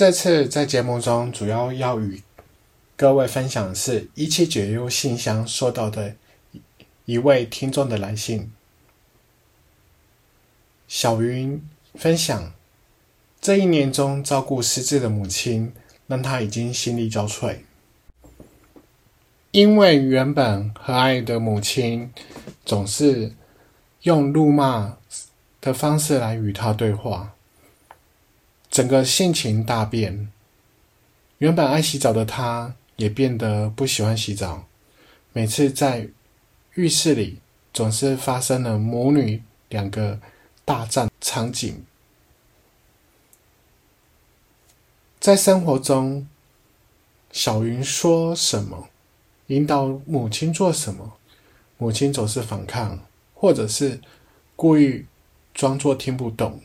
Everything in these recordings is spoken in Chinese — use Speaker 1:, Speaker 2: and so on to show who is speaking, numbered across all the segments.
Speaker 1: 这次在节目中主要要与各位分享的是一七九优信箱收到的一位听众的来信。小云分享，这一年中照顾失智的母亲，让他已经心力交瘁。因为原本和蔼的母亲，总是用怒骂的方式来与他对话。整个性情大变，原本爱洗澡的他，也变得不喜欢洗澡。每次在浴室里，总是发生了母女两个大战场景。在生活中，小云说什么，引导母亲做什么，母亲总是反抗，或者是故意装作听不懂。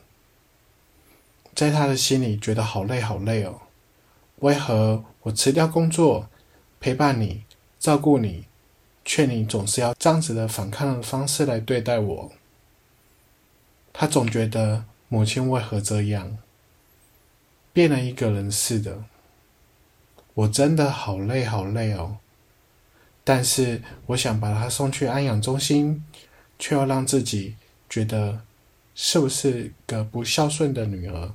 Speaker 1: 在他的心里，觉得好累好累哦。为何我辞掉工作，陪伴你，照顾你，却你总是要这样子的反抗的方式来对待我？他总觉得母亲为何这样，变了一个人似的。我真的好累好累哦。但是我想把他送去安养中心，却要让自己觉得是不是个不孝顺的女儿？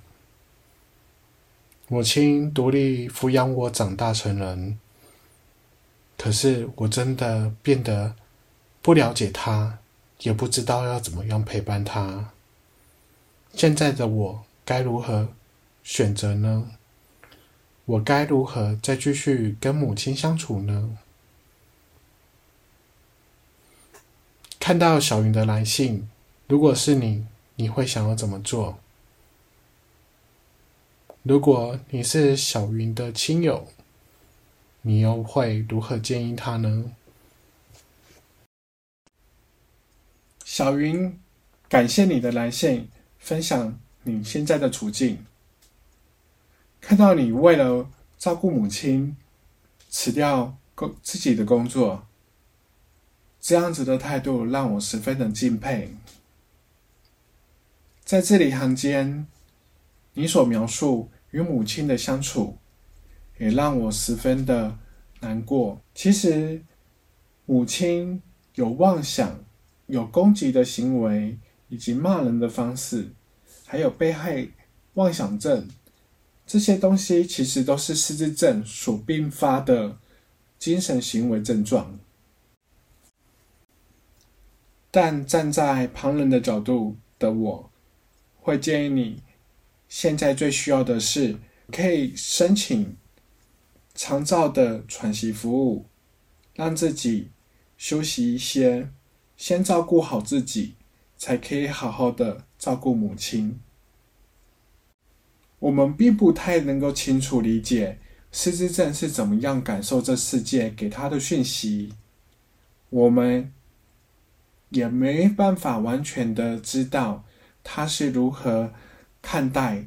Speaker 1: 母亲独立抚养我长大成人，可是我真的变得不了解她，也不知道要怎么样陪伴她。现在的我该如何选择呢？我该如何再继续跟母亲相处呢？看到小云的来信，如果是你，你会想要怎么做？如果你是小云的亲友，你又会如何建议他呢？小云，感谢你的来信，分享你现在的处境。看到你为了照顾母亲，辞掉工自己的工作，这样子的态度让我十分的敬佩。在字里行间。你所描述与母亲的相处，也让我十分的难过。其实，母亲有妄想、有攻击的行为，以及骂人的方式，还有被害妄想症，这些东西其实都是失智症所并发的精神行为症状。但站在旁人的角度的我，会建议你。现在最需要的是，可以申请长照的喘息服务，让自己休息一些，先照顾好自己，才可以好好的照顾母亲。我们并不太能够清楚理解失智症是怎么样感受这世界给他的讯息，我们也没办法完全的知道他是如何。看待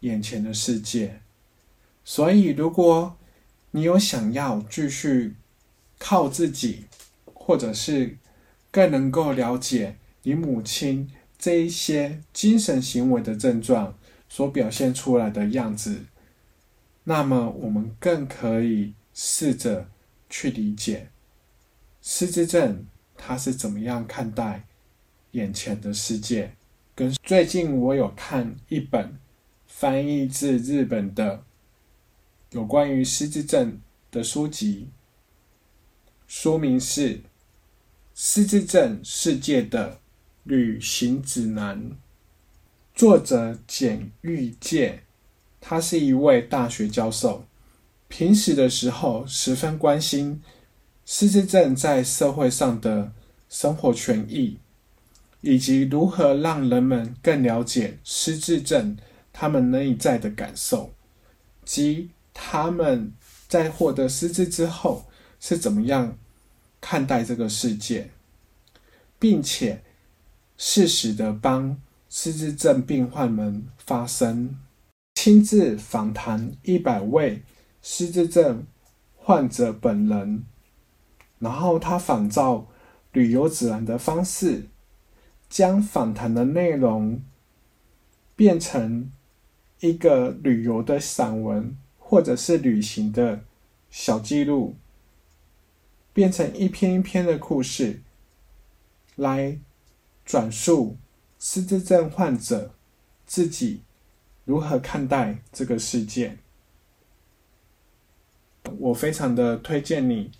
Speaker 1: 眼前的世界，所以如果你有想要继续靠自己，或者是更能够了解你母亲这一些精神行为的症状所表现出来的样子，那么我们更可以试着去理解失智症他是怎么样看待眼前的世界。最近我有看一本翻译自日本的有关于失智症的书籍，书名是《失智症世界的旅行指南》，作者简玉介，他是一位大学教授，平时的时候十分关心失智症在社会上的生活权益。以及如何让人们更了解失智症他们内在的感受，及他们在获得失智之后是怎么样看待这个世界，并且适时的帮失智症病患们发声，亲自访谈一百位失智症患者本人，然后他仿照旅游指南的方式。将访谈的内容变成一个旅游的散文，或者是旅行的小记录，变成一篇一篇的故事，来转述失智症患者自己如何看待这个世界。我非常的推荐你，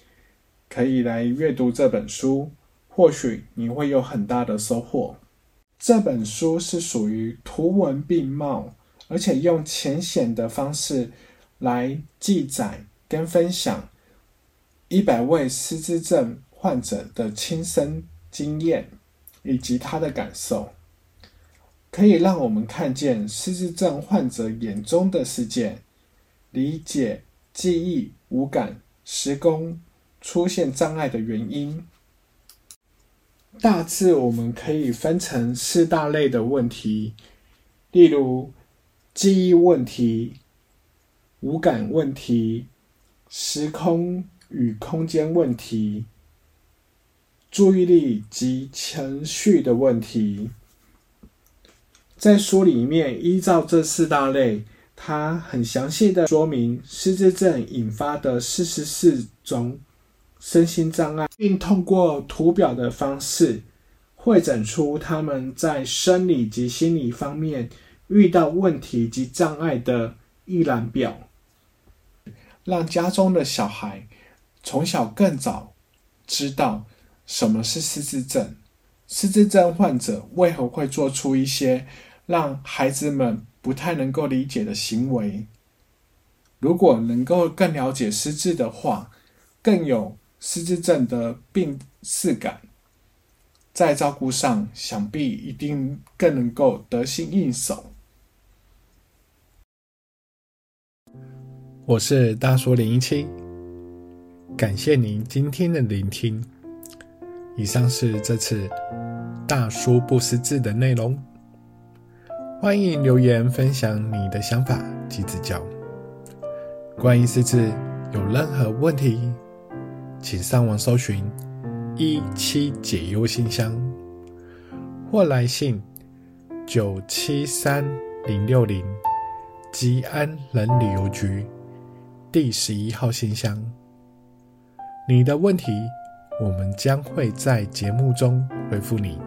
Speaker 1: 可以来阅读这本书。或许你会有很大的收获。这本书是属于图文并茂，而且用浅显的方式来记载跟分享一百位失智症患者的亲身经验以及他的感受，可以让我们看见失智症患者眼中的世界，理解记忆、五感、时空出现障碍的原因。大致我们可以分成四大类的问题，例如记忆问题、五感问题、时空与空间问题、注意力及情绪的问题。在书里面，依照这四大类，它很详细的说明失智症引发的四十四种。身心障碍，并通过图表的方式会诊出他们在生理及心理方面遇到问题及障碍的一览表，让家中的小孩从小更早知道什么是失智症，失智症患者为何会做出一些让孩子们不太能够理解的行为。如果能够更了解失智的话，更有。失智症的病视感，在照顾上想必一定更能够得心应手。我是大叔零一七，感谢您今天的聆听。以上是这次大叔不识字的内容，欢迎留言分享你的想法及指教。关于识字有任何问题？请上网搜寻“一七解忧信箱”或来信九七三零六零吉安人旅游局第十一号信箱。你的问题，我们将会在节目中回复你。